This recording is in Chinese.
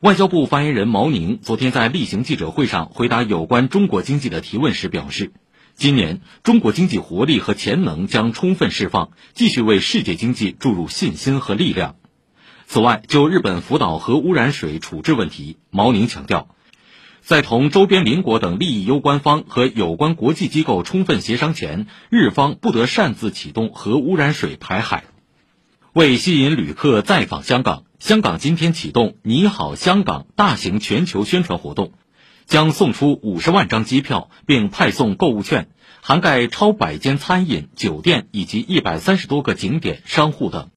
外交部发言人毛宁昨天在例行记者会上回答有关中国经济的提问时表示，今年中国经济活力和潜能将充分释放，继续为世界经济注入信心和力量。此外，就日本福岛核污染水处置问题，毛宁强调，在同周边邻国等利益攸关方和有关国际机构充分协商前，日方不得擅自启动核污染水排海。为吸引旅客再访香港，香港今天启动“你好，香港”大型全球宣传活动，将送出五十万张机票，并派送购物券，涵盖超百间餐饮、酒店以及一百三十多个景点、商户等。